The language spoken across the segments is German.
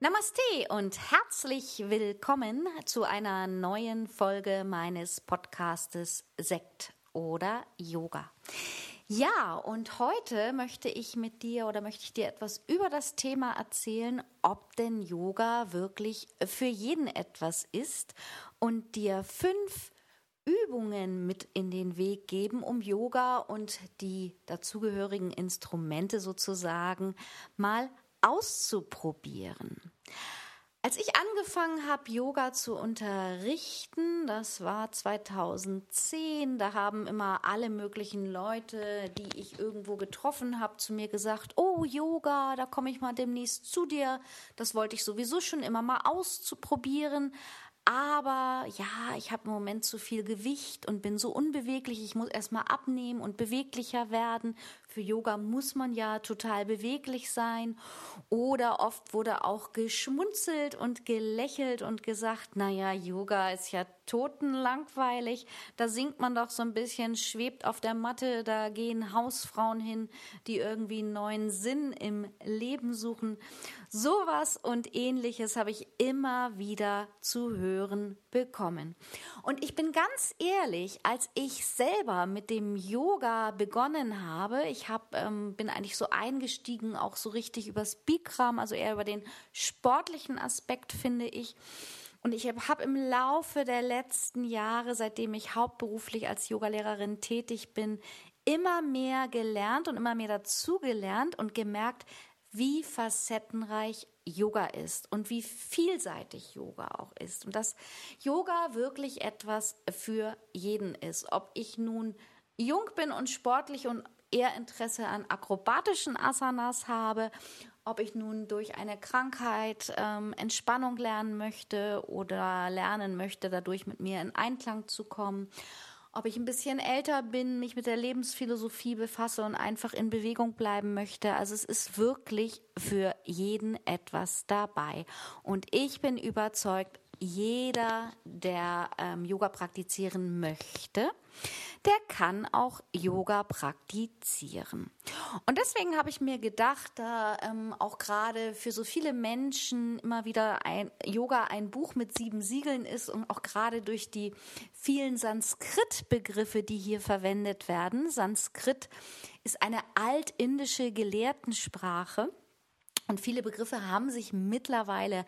Namaste und herzlich willkommen zu einer neuen Folge meines Podcastes Sekt oder Yoga. Ja, und heute möchte ich mit dir oder möchte ich dir etwas über das Thema erzählen, ob denn Yoga wirklich für jeden etwas ist und dir fünf Übungen mit in den Weg geben, um Yoga und die dazugehörigen Instrumente sozusagen mal auszuprobieren. Als ich angefangen habe, Yoga zu unterrichten, das war 2010, da haben immer alle möglichen Leute, die ich irgendwo getroffen habe, zu mir gesagt, oh Yoga, da komme ich mal demnächst zu dir. Das wollte ich sowieso schon immer mal auszuprobieren. Aber ja, ich habe im Moment zu viel Gewicht und bin so unbeweglich. Ich muss erstmal abnehmen und beweglicher werden. Für Yoga muss man ja total beweglich sein. Oder oft wurde auch geschmunzelt und gelächelt und gesagt, naja, Yoga ist ja totenlangweilig. Da singt man doch so ein bisschen, schwebt auf der Matte, da gehen Hausfrauen hin, die irgendwie einen neuen Sinn im Leben suchen. Sowas und ähnliches habe ich immer wieder zu hören bekommen. Und ich bin ganz ehrlich, als ich selber mit dem Yoga begonnen habe, ich hab, ähm, bin eigentlich so eingestiegen, auch so richtig übers Bikram, also eher über den sportlichen Aspekt, finde ich. Und ich habe im Laufe der letzten Jahre, seitdem ich hauptberuflich als Yogalehrerin tätig bin, immer mehr gelernt und immer mehr dazugelernt und gemerkt, wie facettenreich Yoga ist und wie vielseitig Yoga auch ist und dass Yoga wirklich etwas für jeden ist. Ob ich nun jung bin und sportlich und eher Interesse an akrobatischen Asanas habe, ob ich nun durch eine Krankheit ähm, Entspannung lernen möchte oder lernen möchte, dadurch mit mir in Einklang zu kommen, ob ich ein bisschen älter bin, mich mit der Lebensphilosophie befasse und einfach in Bewegung bleiben möchte. Also es ist wirklich für jeden etwas dabei. Und ich bin überzeugt, jeder, der ähm, Yoga praktizieren möchte, der kann auch Yoga praktizieren. Und deswegen habe ich mir gedacht, da ähm, auch gerade für so viele Menschen immer wieder ein Yoga ein Buch mit sieben Siegeln ist und auch gerade durch die vielen Sanskrit-Begriffe, die hier verwendet werden. Sanskrit ist eine altindische Gelehrtensprache. Und viele Begriffe haben sich mittlerweile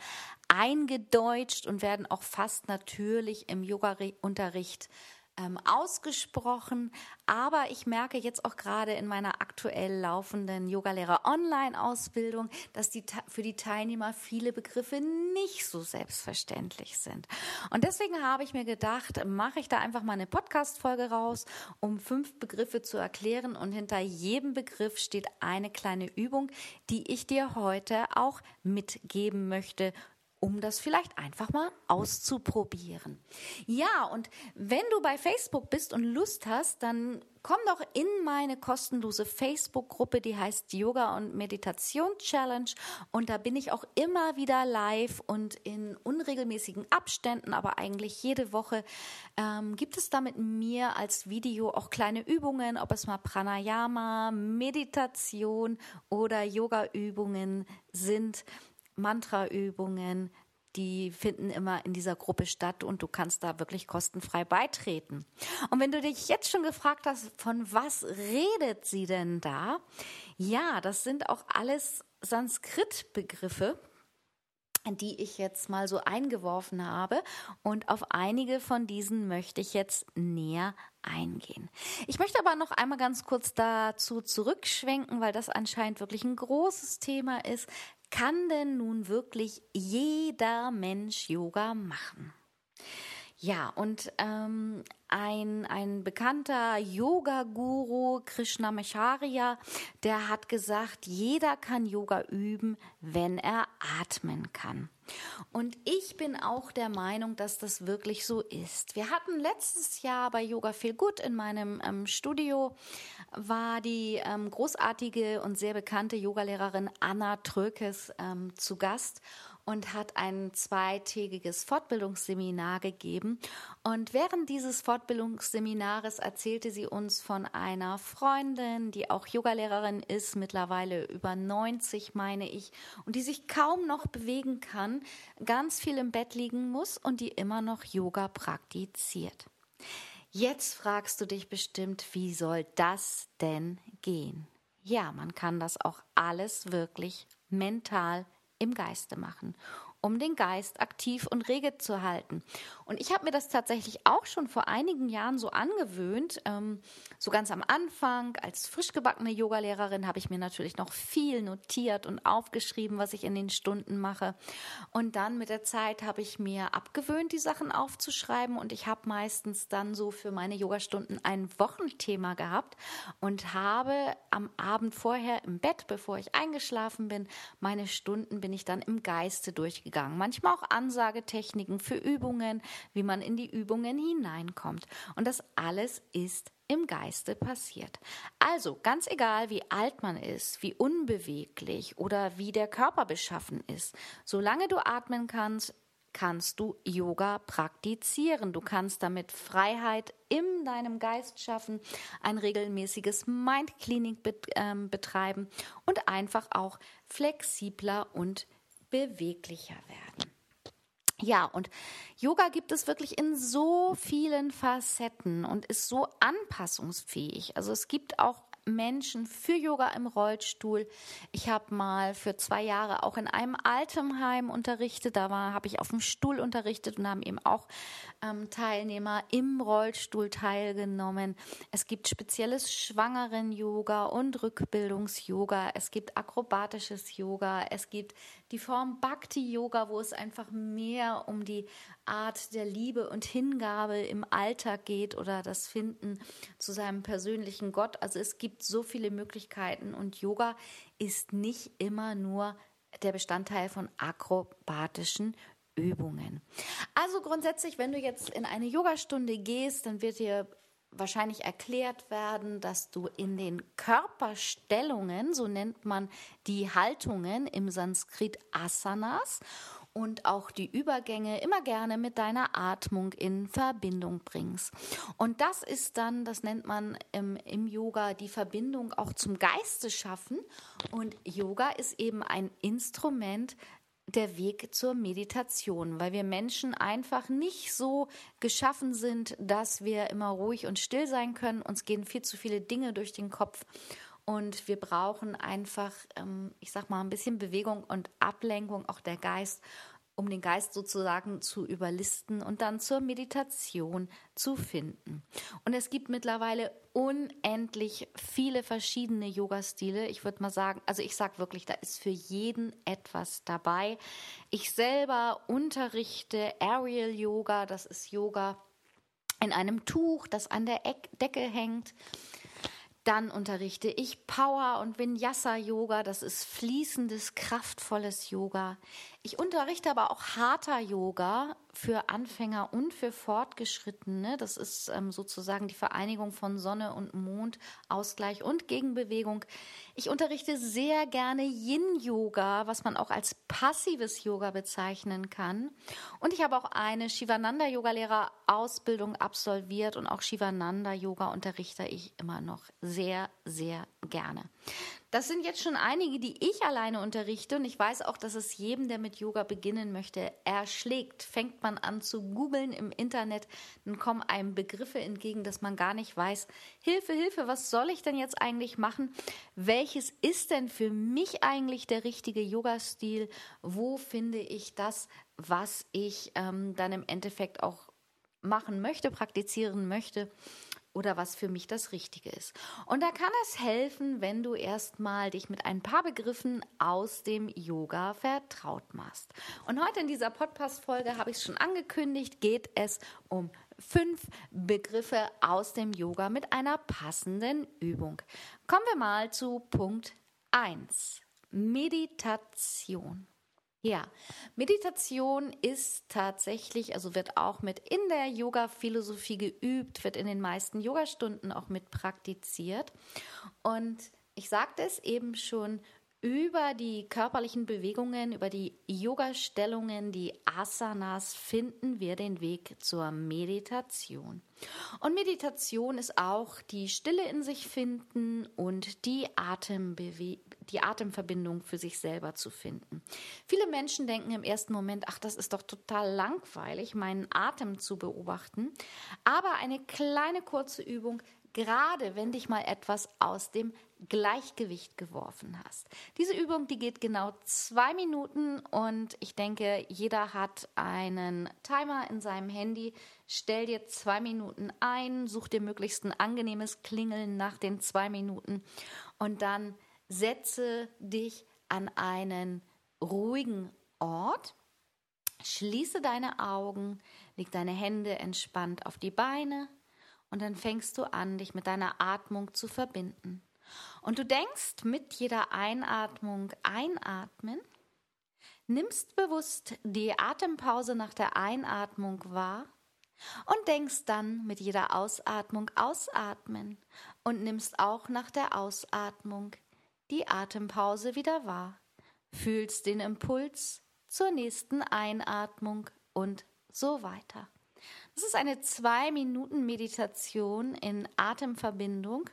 eingedeutscht und werden auch fast natürlich im Yoga-Unterricht ähm, ausgesprochen. Aber ich merke jetzt auch gerade in meiner aktuell laufenden Yogalehrer Online-Ausbildung, dass die für die Teilnehmer viele Begriffe nicht so selbstverständlich sind. Und deswegen habe ich mir gedacht, mache ich da einfach mal eine Podcast-Folge raus, um fünf Begriffe zu erklären. Und hinter jedem Begriff steht eine kleine Übung, die ich dir heute auch mitgeben möchte, um das vielleicht einfach mal auszuprobieren. Ja, und wenn du bei Facebook bist und Lust hast, dann komm doch in meine kostenlose Facebook-Gruppe, die heißt Yoga und Meditation Challenge. Und da bin ich auch immer wieder live und in unregelmäßigen Abständen, aber eigentlich jede Woche ähm, gibt es da mit mir als Video auch kleine Übungen, ob es mal Pranayama, Meditation oder Yoga-Übungen sind. Mantraübungen, die finden immer in dieser Gruppe statt und du kannst da wirklich kostenfrei beitreten. Und wenn du dich jetzt schon gefragt hast, von was redet sie denn da? Ja, das sind auch alles Sanskrit-Begriffe, die ich jetzt mal so eingeworfen habe. Und auf einige von diesen möchte ich jetzt näher eingehen. Ich möchte aber noch einmal ganz kurz dazu zurückschwenken, weil das anscheinend wirklich ein großes Thema ist. Kann denn nun wirklich jeder Mensch Yoga machen? Ja, und ähm, ein, ein bekannter Yoga-Guru, Krishnamacharya, der hat gesagt, jeder kann Yoga üben, wenn er atmen kann. Und ich bin auch der Meinung, dass das wirklich so ist. Wir hatten letztes Jahr bei Yoga Feel Good in meinem ähm, Studio, war die ähm, großartige und sehr bekannte Yogalehrerin Anna Trökes ähm, zu Gast und hat ein zweitägiges Fortbildungsseminar gegeben. Und während dieses Fortbildungsseminares erzählte sie uns von einer Freundin, die auch Yogalehrerin ist, mittlerweile über 90, meine ich, und die sich kaum noch bewegen kann, ganz viel im Bett liegen muss und die immer noch Yoga praktiziert. Jetzt fragst du dich bestimmt, wie soll das denn gehen? Ja, man kann das auch alles wirklich mental im Geiste machen um den Geist aktiv und rege zu halten. Und ich habe mir das tatsächlich auch schon vor einigen Jahren so angewöhnt. Ähm, so ganz am Anfang, als frisch gebackene Yogalehrerin, habe ich mir natürlich noch viel notiert und aufgeschrieben, was ich in den Stunden mache. Und dann mit der Zeit habe ich mir abgewöhnt, die Sachen aufzuschreiben. Und ich habe meistens dann so für meine Yogastunden ein Wochenthema gehabt und habe am Abend vorher im Bett, bevor ich eingeschlafen bin, meine Stunden bin ich dann im Geiste durchgegangen gegangen. Manchmal auch Ansagetechniken für Übungen, wie man in die Übungen hineinkommt. Und das alles ist im Geiste passiert. Also ganz egal, wie alt man ist, wie unbeweglich oder wie der Körper beschaffen ist, solange du atmen kannst, kannst du Yoga praktizieren. Du kannst damit Freiheit in deinem Geist schaffen, ein regelmäßiges Mindcleaning ähm, betreiben und einfach auch flexibler und beweglicher werden. Ja, und Yoga gibt es wirklich in so vielen Facetten und ist so anpassungsfähig. Also es gibt auch Menschen für Yoga im Rollstuhl. Ich habe mal für zwei Jahre auch in einem Altenheim unterrichtet. Da habe ich auf dem Stuhl unterrichtet und haben eben auch ähm, Teilnehmer im Rollstuhl teilgenommen. Es gibt spezielles Schwangeren-Yoga und Rückbildungs-Yoga. Es gibt akrobatisches Yoga. Es gibt die Form Bhakti-Yoga, wo es einfach mehr um die Art der Liebe und Hingabe im Alltag geht oder das Finden zu seinem persönlichen Gott. Also es gibt so viele Möglichkeiten und Yoga ist nicht immer nur der Bestandteil von akrobatischen Übungen. Also grundsätzlich, wenn du jetzt in eine Yogastunde gehst, dann wird dir wahrscheinlich erklärt werden, dass du in den Körperstellungen, so nennt man die Haltungen im Sanskrit Asanas, und auch die Übergänge immer gerne mit deiner Atmung in Verbindung bringst. Und das ist dann, das nennt man im, im Yoga, die Verbindung auch zum Geiste schaffen. Und Yoga ist eben ein Instrument, der Weg zur Meditation, weil wir Menschen einfach nicht so geschaffen sind, dass wir immer ruhig und still sein können. Uns gehen viel zu viele Dinge durch den Kopf und wir brauchen einfach, ähm, ich sag mal, ein bisschen Bewegung und Ablenkung, auch der Geist, um den Geist sozusagen zu überlisten und dann zur Meditation zu finden. Und es gibt mittlerweile unendlich viele verschiedene Yoga-Stile. Ich würde mal sagen, also ich sage wirklich, da ist für jeden etwas dabei. Ich selber unterrichte Aerial Yoga, das ist Yoga in einem Tuch, das an der Decke hängt. Dann unterrichte ich Power und Vinyasa Yoga, das ist fließendes, kraftvolles Yoga. Ich unterrichte aber auch Hatha Yoga für Anfänger und für Fortgeschrittene. Das ist ähm, sozusagen die Vereinigung von Sonne und Mond, Ausgleich und Gegenbewegung. Ich unterrichte sehr gerne Yin Yoga, was man auch als passives Yoga bezeichnen kann. Und ich habe auch eine Shivananda Yoga Lehrer Ausbildung absolviert und auch Shivananda Yoga unterrichte ich immer noch sehr, sehr gerne. Das sind jetzt schon einige, die ich alleine unterrichte und ich weiß auch, dass es jedem, der mit Yoga beginnen möchte, erschlägt. Fängt man an zu googeln im Internet, dann kommen einem Begriffe entgegen, dass man gar nicht weiß, Hilfe, Hilfe, was soll ich denn jetzt eigentlich machen? Welches ist denn für mich eigentlich der richtige Yoga-Stil? Wo finde ich das, was ich ähm, dann im Endeffekt auch machen möchte, praktizieren möchte? Oder was für mich das Richtige ist. Und da kann es helfen, wenn du erstmal dich mit ein paar Begriffen aus dem Yoga vertraut machst. Und heute in dieser Podcast-Folge habe ich es schon angekündigt, geht es um fünf Begriffe aus dem Yoga mit einer passenden Übung. Kommen wir mal zu Punkt 1. Meditation. Ja, Meditation ist tatsächlich, also wird auch mit in der Yoga-Philosophie geübt, wird in den meisten Yogastunden auch mit praktiziert. Und ich sagte es eben schon, über die körperlichen Bewegungen, über die Yoga-Stellungen, die Asanas, finden wir den Weg zur Meditation. Und Meditation ist auch die Stille in sich finden und die, Atembewe die Atemverbindung für sich selber zu finden. Viele Menschen denken im ersten Moment, ach, das ist doch total langweilig, meinen Atem zu beobachten. Aber eine kleine kurze Übung gerade wenn dich mal etwas aus dem Gleichgewicht geworfen hast. Diese Übung, die geht genau zwei Minuten und ich denke, jeder hat einen Timer in seinem Handy. Stell dir zwei Minuten ein, such dir möglichst ein angenehmes Klingeln nach den zwei Minuten und dann setze dich an einen ruhigen Ort. Schließe deine Augen, leg deine Hände entspannt auf die Beine, und dann fängst du an, dich mit deiner Atmung zu verbinden. Und du denkst mit jeder Einatmung einatmen, nimmst bewusst die Atempause nach der Einatmung wahr und denkst dann mit jeder Ausatmung ausatmen und nimmst auch nach der Ausatmung die Atempause wieder wahr, fühlst den Impuls zur nächsten Einatmung und so weiter. Das ist eine zwei Minuten Meditation in Atemverbindung.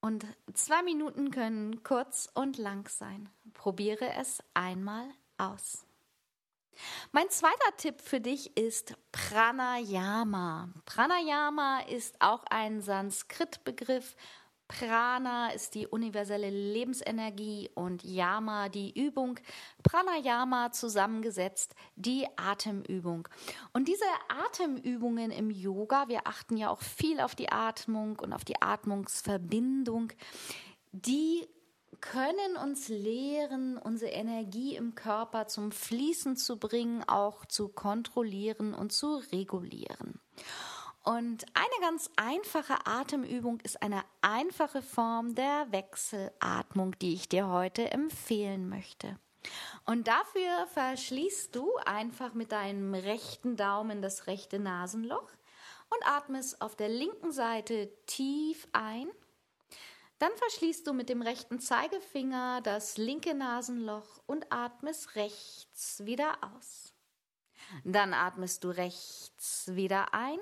Und zwei Minuten können kurz und lang sein. Probiere es einmal aus. Mein zweiter Tipp für dich ist Pranayama. Pranayama ist auch ein Sanskrit-Begriff Prana ist die universelle Lebensenergie und Yama die Übung. Pranayama zusammengesetzt die Atemübung. Und diese Atemübungen im Yoga, wir achten ja auch viel auf die Atmung und auf die Atmungsverbindung, die können uns lehren, unsere Energie im Körper zum Fließen zu bringen, auch zu kontrollieren und zu regulieren. Und eine ganz einfache Atemübung ist eine einfache Form der Wechselatmung, die ich dir heute empfehlen möchte. Und dafür verschließt du einfach mit deinem rechten Daumen das rechte Nasenloch und atmest auf der linken Seite tief ein. Dann verschließt du mit dem rechten Zeigefinger das linke Nasenloch und atmest rechts wieder aus. Dann atmest du rechts wieder ein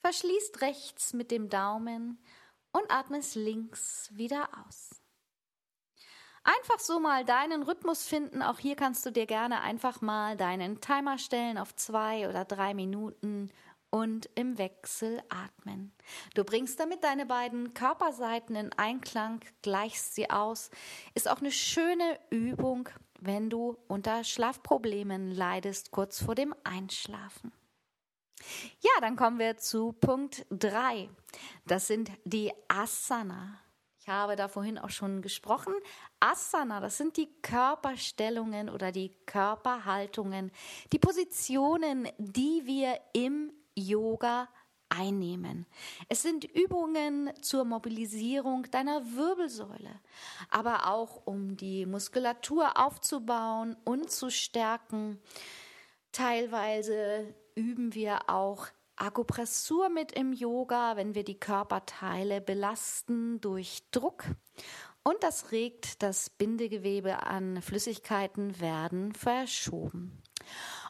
verschließt rechts mit dem Daumen und atmest links wieder aus. Einfach so mal deinen Rhythmus finden. Auch hier kannst du dir gerne einfach mal deinen Timer stellen auf zwei oder drei Minuten und im Wechsel atmen. Du bringst damit deine beiden Körperseiten in Einklang, gleichst sie aus. Ist auch eine schöne Übung, wenn du unter Schlafproblemen leidest, kurz vor dem Einschlafen. Ja, dann kommen wir zu Punkt 3. Das sind die Asana. Ich habe da vorhin auch schon gesprochen. Asana, das sind die Körperstellungen oder die Körperhaltungen, die Positionen, die wir im Yoga einnehmen. Es sind Übungen zur Mobilisierung deiner Wirbelsäule, aber auch um die Muskulatur aufzubauen und zu stärken. Teilweise üben wir auch Akupressur mit im Yoga, wenn wir die Körperteile belasten durch Druck. Und das regt das Bindegewebe an Flüssigkeiten werden verschoben.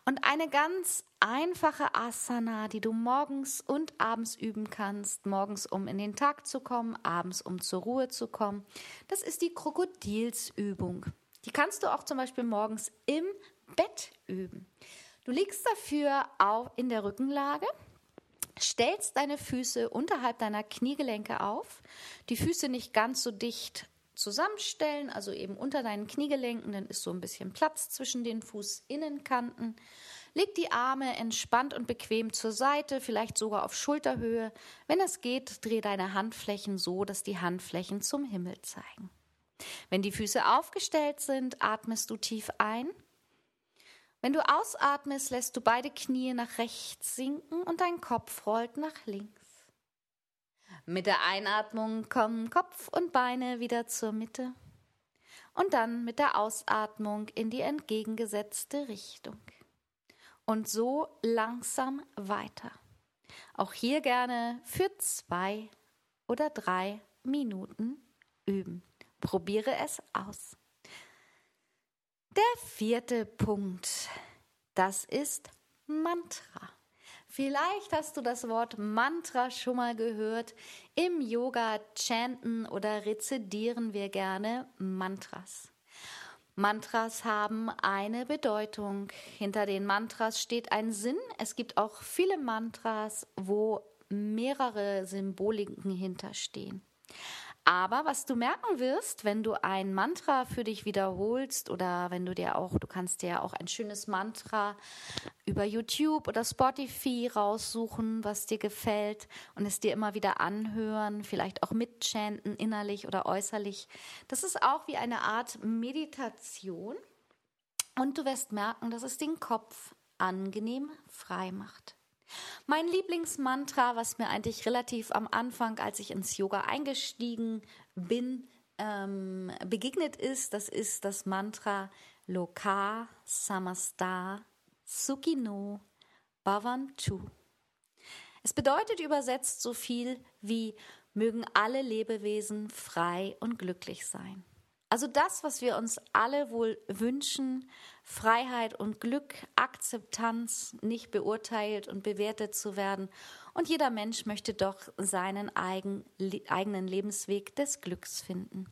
Und eine ganz einfache Asana, die du morgens und abends üben kannst, morgens um in den Tag zu kommen, abends um zur Ruhe zu kommen, das ist die Krokodilsübung. Die kannst du auch zum Beispiel morgens im Bett üben. Du liegst dafür auch in der Rückenlage, stellst deine Füße unterhalb deiner Kniegelenke auf, die Füße nicht ganz so dicht zusammenstellen, also eben unter deinen Kniegelenken, dann ist so ein bisschen Platz zwischen den Fußinnenkanten. Leg die Arme entspannt und bequem zur Seite, vielleicht sogar auf Schulterhöhe. Wenn es geht, dreh deine Handflächen so, dass die Handflächen zum Himmel zeigen. Wenn die Füße aufgestellt sind, atmest du tief ein. Wenn du ausatmest, lässt du beide Knie nach rechts sinken und dein Kopf rollt nach links. Mit der Einatmung kommen Kopf und Beine wieder zur Mitte und dann mit der Ausatmung in die entgegengesetzte Richtung. Und so langsam weiter. Auch hier gerne für zwei oder drei Minuten üben. Probiere es aus. Der vierte Punkt, das ist Mantra. Vielleicht hast du das Wort Mantra schon mal gehört. Im Yoga chanten oder rezedieren wir gerne Mantras. Mantras haben eine Bedeutung. Hinter den Mantras steht ein Sinn. Es gibt auch viele Mantras, wo mehrere Symboliken hinterstehen. Aber was du merken wirst, wenn du ein Mantra für dich wiederholst oder wenn du dir auch, du kannst dir auch ein schönes Mantra über YouTube oder Spotify raussuchen, was dir gefällt und es dir immer wieder anhören, vielleicht auch mitchanten, innerlich oder äußerlich. Das ist auch wie eine Art Meditation und du wirst merken, dass es den Kopf angenehm frei macht. Mein Lieblingsmantra, was mir eigentlich relativ am Anfang, als ich ins Yoga eingestiegen bin, ähm, begegnet ist, das ist das Mantra Loka Samasta Sukino Bhavantu. Es bedeutet übersetzt so viel wie mögen alle Lebewesen frei und glücklich sein. Also das, was wir uns alle wohl wünschen, Freiheit und Glück, Akzeptanz, nicht beurteilt und bewertet zu werden. Und jeder Mensch möchte doch seinen eigen, eigenen Lebensweg des Glücks finden.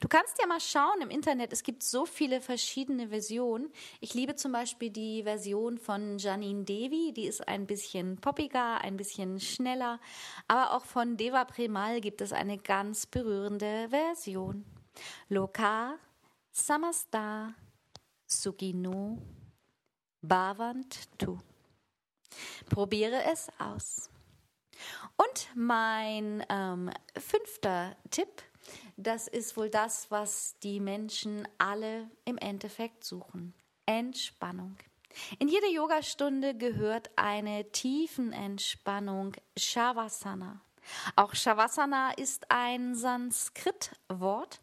Du kannst ja mal schauen im Internet, es gibt so viele verschiedene Versionen. Ich liebe zum Beispiel die Version von Janine Devi, die ist ein bisschen poppiger, ein bisschen schneller. Aber auch von Deva Premal gibt es eine ganz berührende Version. Loka Samasta Sugino Bhavantu. Probiere es aus. Und mein ähm, fünfter Tipp, das ist wohl das, was die Menschen alle im Endeffekt suchen. Entspannung. In jede Yogastunde gehört eine Tiefenentspannung Shavasana. Auch Shavasana ist ein Sanskrit-Wort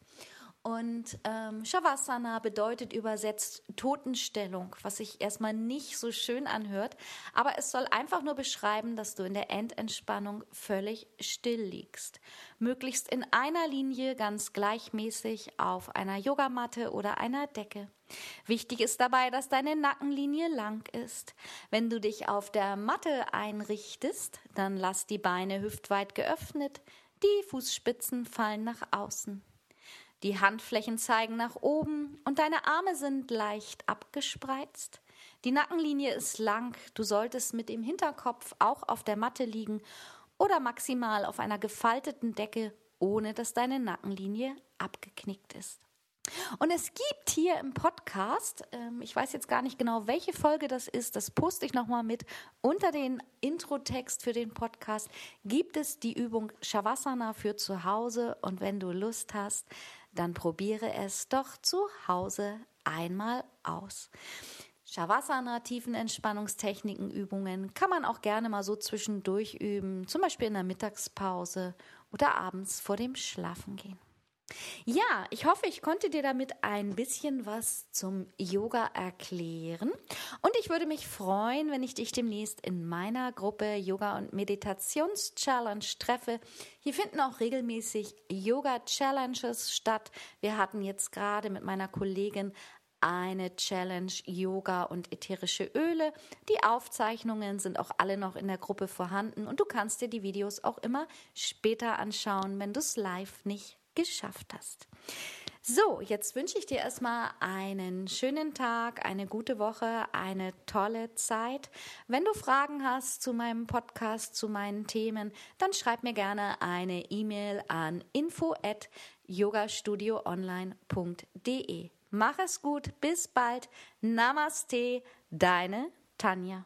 und ähm, Shavasana bedeutet übersetzt Totenstellung, was sich erstmal nicht so schön anhört, aber es soll einfach nur beschreiben, dass du in der Endentspannung völlig still liegst. Möglichst in einer Linie ganz gleichmäßig auf einer Yogamatte oder einer Decke. Wichtig ist dabei, dass deine Nackenlinie lang ist. Wenn du dich auf der Matte einrichtest, dann lass die Beine hüftweit geöffnet, die Fußspitzen fallen nach außen. Die Handflächen zeigen nach oben und deine Arme sind leicht abgespreizt. Die Nackenlinie ist lang, du solltest mit dem Hinterkopf auch auf der Matte liegen oder maximal auf einer gefalteten Decke, ohne dass deine Nackenlinie abgeknickt ist. Und es gibt hier im Podcast, ähm, ich weiß jetzt gar nicht genau, welche Folge das ist, das poste ich nochmal mit, unter den Introtext für den Podcast gibt es die Übung Shavasana für zu Hause und wenn du Lust hast, dann probiere es doch zu Hause einmal aus. Shavasana, Tiefenentspannungstechniken, Übungen kann man auch gerne mal so zwischendurch üben, zum Beispiel in der Mittagspause oder abends vor dem Schlafengehen. Ja, ich hoffe, ich konnte dir damit ein bisschen was zum Yoga erklären. Und ich würde mich freuen, wenn ich dich demnächst in meiner Gruppe Yoga und Meditations Challenge treffe. Hier finden auch regelmäßig Yoga Challenges statt. Wir hatten jetzt gerade mit meiner Kollegin eine Challenge Yoga und ätherische Öle. Die Aufzeichnungen sind auch alle noch in der Gruppe vorhanden und du kannst dir die Videos auch immer später anschauen, wenn du es live nicht geschafft hast. So, jetzt wünsche ich dir erstmal einen schönen Tag, eine gute Woche, eine tolle Zeit. Wenn du Fragen hast zu meinem Podcast, zu meinen Themen, dann schreib mir gerne eine E-Mail an info@yogastudioonline.de. Mach es gut, bis bald. Namaste, deine Tanja.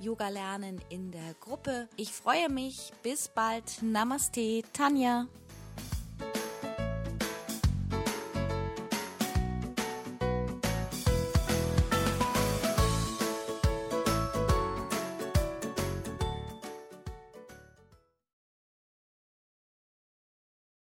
Yoga lernen in der Gruppe. Ich freue mich. Bis bald. Namaste, Tanja.